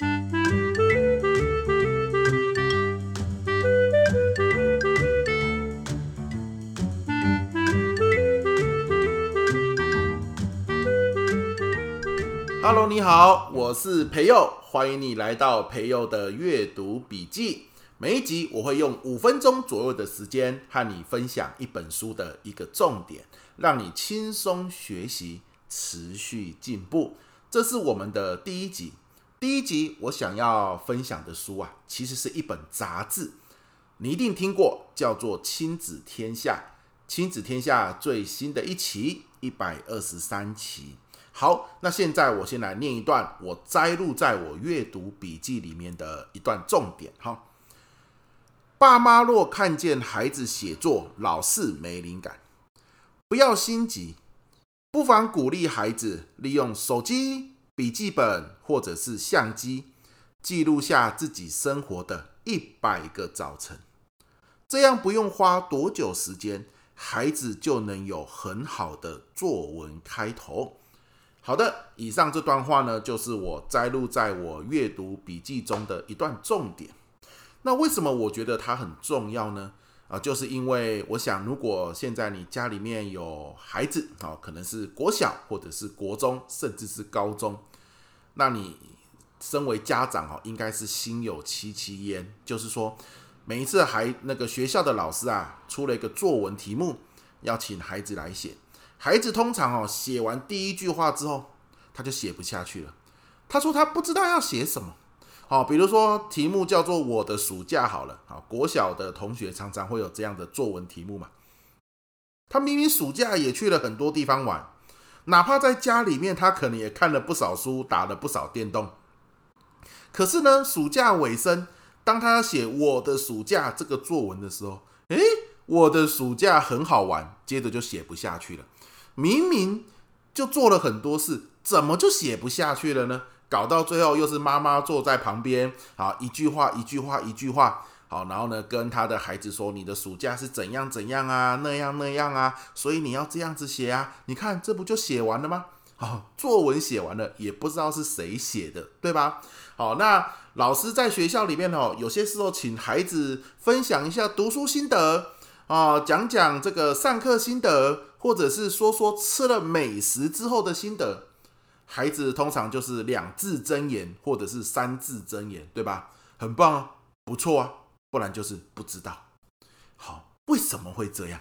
Hello，你好，我是培佑，欢迎你来到培佑的阅读笔记。每一集我会用五分钟左右的时间和你分享一本书的一个重点，让你轻松学习，持续进步。这是我们的第一集。第一集我想要分享的书啊，其实是一本杂志，你一定听过，叫做《亲子天下》。《亲子天下》最新的一期，一百二十三期。好，那现在我先来念一段我摘录在我阅读笔记里面的一段重点。哈，爸妈若看见孩子写作老是没灵感，不要心急，不妨鼓励孩子利用手机、笔记本或者是相机，记录下自己生活的一百个早晨。这样不用花多久时间，孩子就能有很好的作文开头。好的，以上这段话呢，就是我摘录在我阅读笔记中的一段重点。那为什么我觉得它很重要呢？啊，就是因为我想，如果现在你家里面有孩子啊，可能是国小或者是国中，甚至是高中，那你身为家长哦，应该是心有戚戚焉。就是说，每一次孩那个学校的老师啊，出了一个作文题目，要请孩子来写。孩子通常哦，写完第一句话之后，他就写不下去了。他说他不知道要写什么。好，比如说题目叫做“我的暑假”好了。好，国小的同学常常会有这样的作文题目嘛。他明明暑假也去了很多地方玩，哪怕在家里面，他可能也看了不少书，打了不少电动。可是呢，暑假尾声，当他写“我的暑假”这个作文的时候，诶，我的暑假很好玩，接着就写不下去了。明明就做了很多事，怎么就写不下去了呢？搞到最后又是妈妈坐在旁边，好，一句话一句话一句话，好，然后呢，跟他的孩子说：“你的暑假是怎样怎样啊，那样那样啊，所以你要这样子写啊。你看这不就写完了吗？好，作文写完了，也不知道是谁写的，对吧？好，那老师在学校里面哦，有些时候请孩子分享一下读书心得啊，讲讲这个上课心得。”或者是说说吃了美食之后的心得，孩子通常就是两字真言或者是三字真言，对吧？很棒啊，不错啊，不然就是不知道。好，为什么会这样？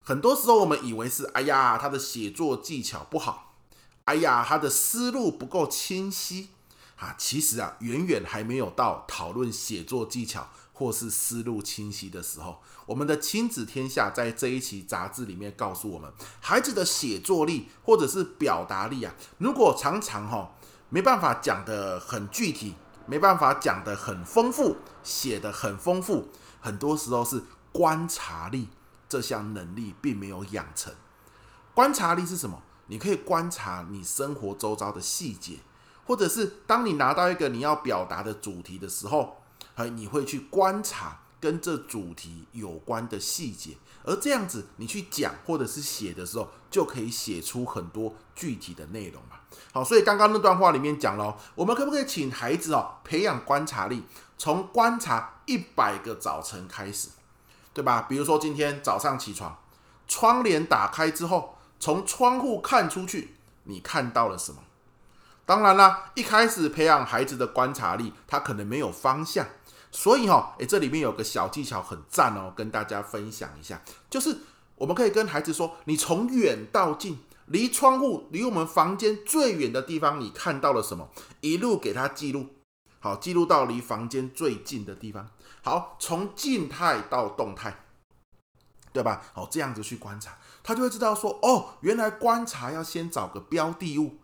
很多时候我们以为是，哎呀，他的写作技巧不好，哎呀，他的思路不够清晰啊。其实啊，远远还没有到讨论写作技巧。或是思路清晰的时候，我们的亲子天下在这一期杂志里面告诉我们，孩子的写作力或者是表达力啊，如果常常哈没办法讲得很具体，没办法讲的很丰富，写的很丰富，很多时候是观察力这项能力并没有养成。观察力是什么？你可以观察你生活周遭的细节，或者是当你拿到一个你要表达的主题的时候。呃你会去观察跟这主题有关的细节，而这样子你去讲或者是写的时候，就可以写出很多具体的内容嘛。好，所以刚刚那段话里面讲了，我们可不可以请孩子哦培养观察力，从观察一百个早晨开始，对吧？比如说今天早上起床，窗帘打开之后，从窗户看出去，你看到了什么？当然啦，一开始培养孩子的观察力，他可能没有方向。所以哈，诶，这里面有个小技巧很赞哦，跟大家分享一下，就是我们可以跟孩子说，你从远到近，离窗户离我们房间最远的地方，你看到了什么？一路给他记录，好，记录到离房间最近的地方。好，从静态到动态，对吧？好，这样子去观察，他就会知道说，哦，原来观察要先找个标的物，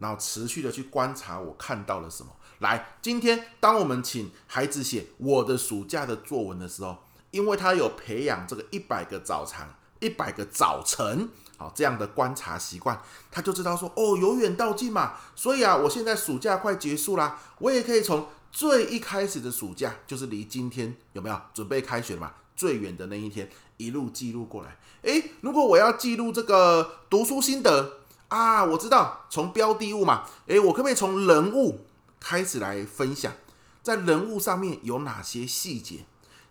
然后持续的去观察，我看到了什么。来，今天当我们请孩子写我的暑假的作文的时候，因为他有培养这个一百个早晨、一百个早晨，好这样的观察习惯，他就知道说，哦，由远到近嘛。所以啊，我现在暑假快结束啦，我也可以从最一开始的暑假，就是离今天有没有准备开学嘛，最远的那一天，一路记录过来。诶，如果我要记录这个读书心得啊，我知道从标的物嘛，诶，我可不可以从人物？开始来分享，在人物上面有哪些细节。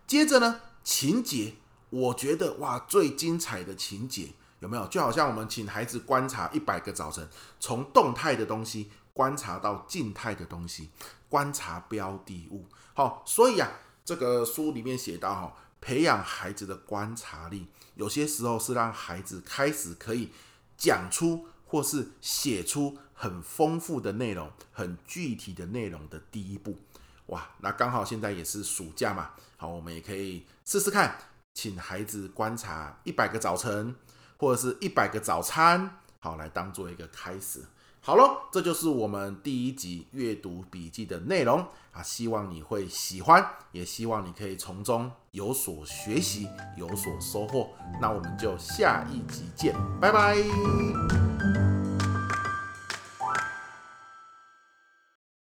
接着呢，情节，我觉得哇，最精彩的情节有没有？就好像我们请孩子观察一百个早晨，从动态的东西观察到静态的东西，观察标的物。好，所以啊，这个书里面写到哈，培养孩子的观察力，有些时候是让孩子开始可以讲出或是写出很丰富的内容、很具体的内容的第一步。哇，那刚好现在也是暑假嘛，好，我们也可以试试看，请孩子观察一百个早晨，或者是一百个早餐，好，来当做一个开始。好喽，这就是我们第一集阅读笔记的内容啊，希望你会喜欢，也希望你可以从中有所学习，有所收获。那我们就下一集见，拜拜。